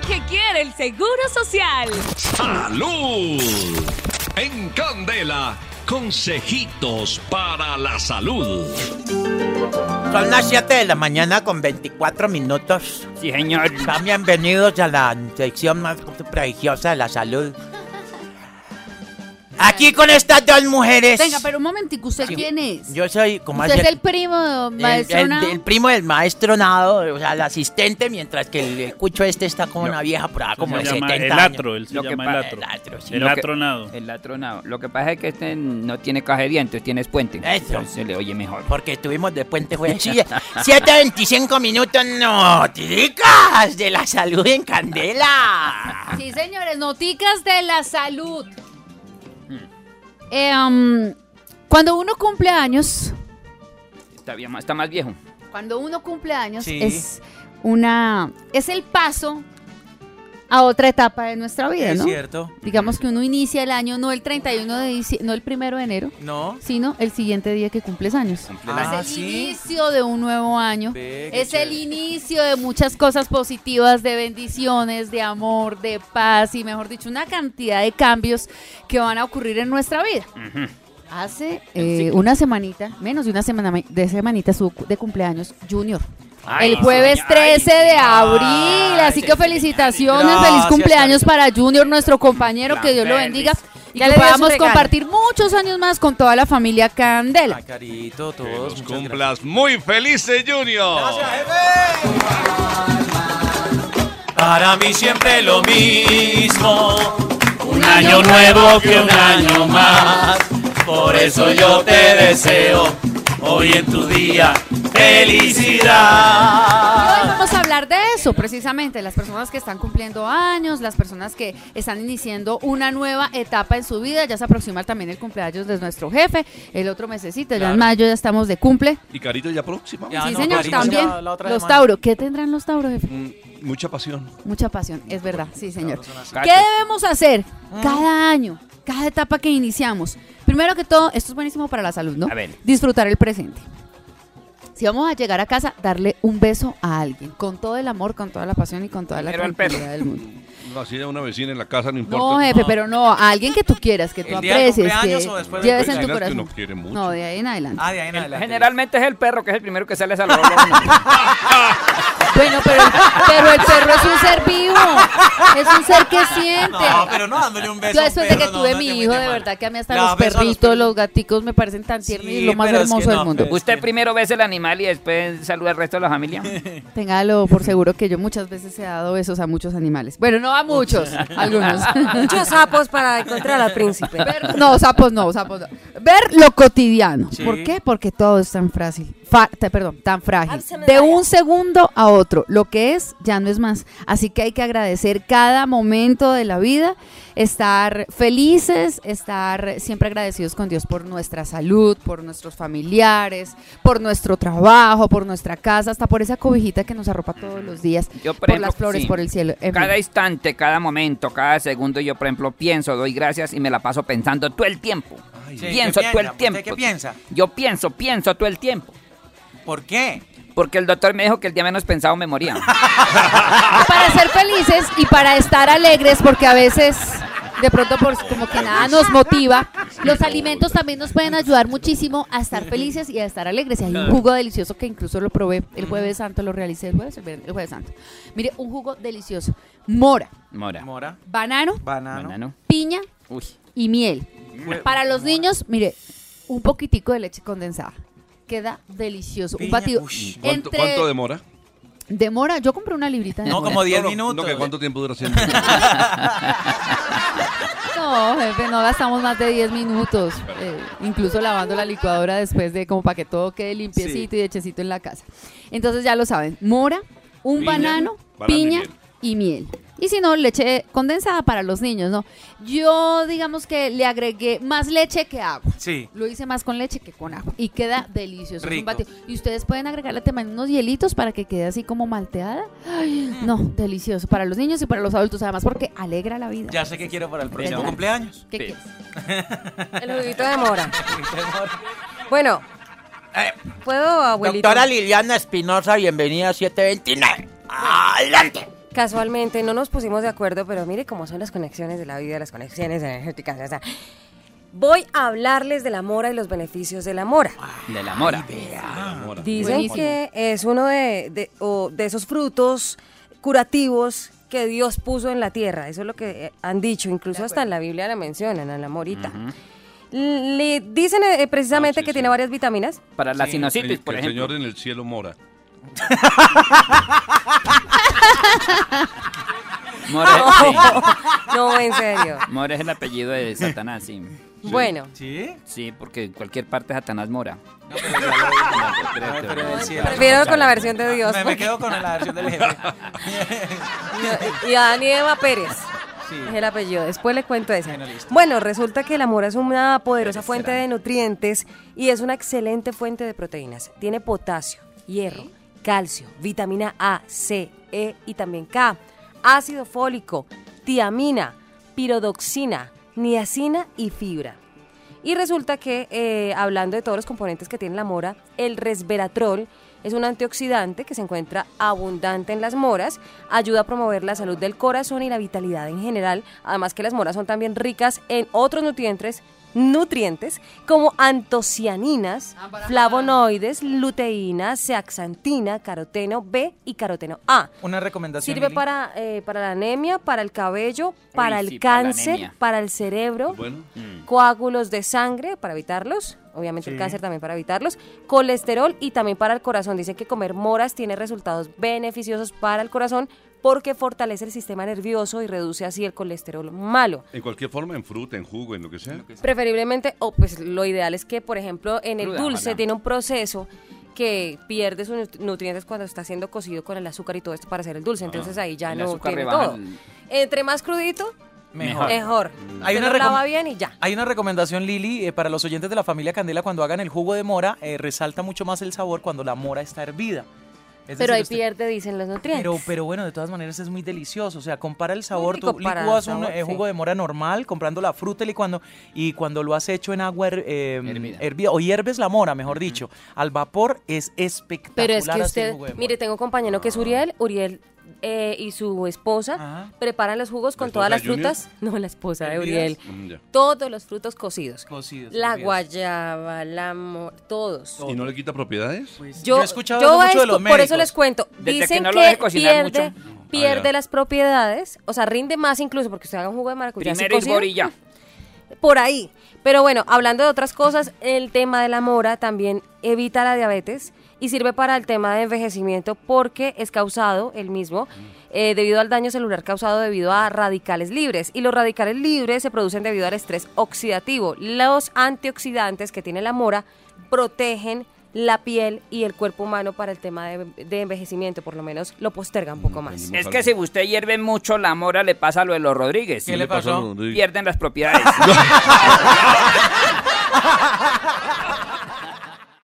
lo que quiere el Seguro Social. ¡Salud! En Candela, consejitos para la salud. Son las 7 de la mañana con 24 minutos. Sí, señor. Sean bienvenidos a la sección más prodigiosa de la salud. Aquí con estas dos mujeres. Venga, pero un momentico, ¿usted quién es? Yo soy, como ¿Usted es el primo de el, maestro el- el primo del maestro Nado, o sea, el asistente, mientras que el, el cucho este está como una vieja por ahí, como de se llama 70 el atro, él se Lo llama el atro. El atro, sí. El Lo que- atronado. El atronado. Lo que pasa es que este no tiene caja de dientes, tiene puente. Eso. Se le oye mejor. Porque estuvimos de puente fue 7.25 minutos noticas de la salud en Candela. Sí, señores, noticas de la salud. Eh, um, cuando uno cumple años, Está, bien, está más viejo. cuando uno cumple años Sí. es una es el paso a otra etapa de nuestra vida, Es ¿no? cierto. Digamos que uno inicia el año no el 31 de diciembre, no el primero de enero, ¿No? sino el siguiente día que cumples años. Cumple Ah, es el ¿sí? inicio de un nuevo año. Ve, Es el chévere. inicio de muchas cosas positivas, de bendiciones, de amor, de paz y, mejor dicho, una cantidad de cambios que van a ocurrir en nuestra vida. Hace eh, una semanita, menos de una semana de semanita, su de cumpleaños Junior. Ay, el jueves señor, 13 ay, de abril. Así que felicitaciones, Gracias, feliz cumpleaños para Junior, nuestro compañero. Que Dios lo bendiga. Y Ya que podamos compartir muchos años más con toda la familia Candela. Ay, carito, Que todos. muchas cumplas muy felices, Junior. Para mí siempre lo mismo. Un año nuevo que un año más. Por eso yo te deseo hoy en tu día Y hoy felicidad. vamos a hablar de eso, precisamente, las personas que están cumpliendo años, las personas que están iniciando una nueva etapa en su vida. Ya se aproxima también el cumpleaños de nuestro jefe, el otro mesecito, ya en mayo ya estamos de cumple. Y Carito ya próxima. Ya, sí, no, señor, Carito, también. la Los. Tauro, ¿qué tendrán los Tauro, jefe? Mm, Mucha pasión. Mucha pasión, es verdad, sí, señor. ¿Qué debemos hacer cada año, cada etapa que iniciamos? Primero que todo, esto es buenísimo para la salud, ¿no? A ver. Disfrutar el presente. Si vamos a llegar a casa, darle un beso a alguien, con todo el amor, con toda la pasión y con toda la tranquilidad del mundo. No, así de una vecina en la casa, no importa. No, jefe, pero no, a alguien que tú quieras, que tú ¿El día del aprecies, que cumpleaños o después del lleves en tu que corazón. uno quiere mucho. No, de ahí en adelante. Ah, de ahí en adelante. Generalmente es el perro que es el primero que sale a saludar a uno. Bueno, pero, pero el perro es un ser vivo, es un ser que siente. No, pero no dándole un beso. Yo después de que tuve no mi hijo, de mal. verdad que a mí hasta los perritos, los gaticos me parecen tan tiernos y lo más pero es que hermoso no, del mundo. Usted primero ves el animal y después saluda al resto de la familia. Téngalo por seguro que yo muchas veces he dado besos a muchos animales. Bueno, no a muchos, algunos. Muchos sapos para encontrar al príncipe. Ver- no, sapos no, sapos no. Ver lo cotidiano. Sí. ¿Por qué? Porque todo es tan frágil. Fa- te- perdón, tan frágil. Alce De un segundo a otro. Lo que es, ya no es más. Así que hay que agradecer cada momento de la vida, estar felices, estar siempre agradecidos con Dios por nuestra salud, por nuestros familiares, por nuestro trabajo, por nuestra casa, hasta por esa cobijita que nos arropa todos los días, Yo, por por, ejemplo, las flores, sí. por el cielo. en fin. Cada instante, cada momento, cada segundo, yo, por ejemplo, pienso, doy gracias y me la paso pensando todo el tiempo. Sí, pienso ¿qué todo el piensa? tiempo. ¿Usted qué piensa? Yo pienso, pienso todo el tiempo. ¿Por qué? Porque el doctor me dijo que el día menos pensado me moría. para ser felices y para estar alegres, porque a veces de pronto por como que nada nos motiva, los alimentos también nos pueden ayudar muchísimo a estar felices y a estar alegres. Y hay un jugo delicioso que incluso lo probé el jueves santo, lo realicé el jueves, el jueves santo. Mire, un jugo delicioso. Mora, Mora. Mora, banano, banano. Banano. piña Uy. y miel. Para los niños, mire, un poquitico de leche condensada. Queda delicioso. Piña, un batido. ¿Cuánto, Entre- cuánto demora? Demora, yo compré una librita de No, como 10 No, no, minutos. No, que ¿Cuánto tiempo dura siempre? No, jefe, no gastamos más de 10 minutos, eh, incluso lavando la licuadora después de como para que todo quede limpiecito y hechecito en la casa. Entonces ya lo saben, mora, un Piña, banano, banano y piña miel. y miel. Y si no, leche condensada para los niños, ¿no? Yo digamos que le agregué más leche que agua. Sí. Lo hice más con leche que con agua y queda delicioso. es un Rico. batido. Y ustedes pueden agregarle también unos hielitos para que quede así como malteada. Ay, no, delicioso para los niños y para los adultos, además porque alegra la vida. Ya sé qué quiero para el próximo cumpleaños. ¿Qué Sí. quieres? El juguito de mora. Bueno, Eh, ¿puedo, abuelito? doctora Liliana Espinosa, bienvenida a 729. Adelante. Casualmente no nos pusimos de acuerdo, pero mire cómo son las conexiones de la vida, las conexiones energéticas. o sea, voy a hablarles de la mora y los beneficios de la mora. De la mora. Mora. Dicen Buenísimo. que es uno de, de- o de esos frutos curativos que Dios puso en la tierra. Eso es lo que eh, han dicho, incluso hasta en la Biblia la mencionan, a la morita. Le dicen eh, precisamente Ah, sí, que sí. tiene varias vitaminas. Para la El- sinusitis, por que el ejemplo. señor en el cielo mora. More, sí. No, en serio. More es el apellido de Satanás, sí. Bueno, ¿Sí? Sí, porque en cualquier parte Satanás mora. No, pero ya lo dije. No, pero en el cielo. prefiero con la versión de Dios. Me, quedo con la versión del jefe. y a Dani Eva Pérez. Sí. Es el apellido. Después le cuento ese. Bueno. Bueno, resulta que la mora es una poderosa fuente de nutrientes y es una excelente fuente de proteínas. Tiene potasio, hierro, calcio, vitamina A, C, E y también K, ácido fólico, tiamina, pirodoxina, niacina y fibra. Y resulta que, eh, hablando de todos los componentes que tiene la mora, el resveratrol es un antioxidante que se encuentra abundante en las moras, ayuda a promover la salud del corazón y la vitalidad en general, además que las moras son también ricas en otros nutrientes, nutrientes como antocianinas, flavonoides, luteína, zeaxantina, caroteno B y caroteno A. Una recomendación. Sirve Lili. para, eh, para la anemia, para el cabello, para el sí, cáncer, para el cerebro, Bueno, coágulos de sangre para evitarlos, obviamente el cáncer también para evitarlos, colesterol y también para el corazón. Dicen que comer moras tiene resultados beneficiosos para el corazón porque fortalece el sistema nervioso y reduce así el colesterol malo. en cualquier forma, en fruta, en jugo, en lo que sea. Preferiblemente, o pues lo ideal es que, por ejemplo, en el dulce ojalá. tiene un proceso que pierde sus nut- nutrientes cuando está siendo cocido con el azúcar y todo esto para hacer el dulce. Entonces ahí ya El no azúcar tiene todo. el- Entre más crudito, Mejor. mejor. Hay Se una lava bien y ya. Hay una recomendación, Lili, eh, para los oyentes de la familia Candela, cuando hagan el jugo de mora, eh, resalta mucho más el sabor cuando la mora está hervida. Es Pero decir, ahí usted- pierde, dicen los nutrientes. Pero, pero bueno, de todas maneras es muy delicioso. O sea, compara el sabor. Tú licuas un sabor, eh, sí. jugo de mora normal, comprando la fruta y licuando. Y cuando lo has hecho en agua her- eh, Hervida. hervida, o hierves la mora, mejor dicho, al vapor es espectacular. Pero es que usted, jugo de mora. mire, tengo un compañero que es Uriel, Uriel eh, y su esposa Ajá. preparan los jugos con ¿La todas las Junior? frutas. No, la esposa de. Uriel. Mm. Todos los frutos cocidos. Cocidos, La guayaba, la mo- todos. ¿Y no le quita propiedades? Pues, Yo, he escuchado yo mucho de los por eso médicos. les cuento. Desde que Dicen no que, pierde, mucho. pierde Ah, las propiedades, o sea, rinde más incluso porque usted haga un jugo de maracuyá Primero es gorilla. por ahí. Pero bueno, hablando de otras cosas, el tema de la mora también evita la diabetes y sirve para el tema de envejecimiento porque es causado el mismo eh, debido al daño celular causado debido a radicales libres. Y los radicales libres se producen debido al estrés oxidativo. Los antioxidantes que tiene la mora protegen la piel y el cuerpo humano para el tema de, de envejecimiento, por lo menos lo posterga un poco más. Es que si usted hierve mucho la mora, le pasa lo de los Rodríguez. ¿Qué le pasó? Pierden las propiedades.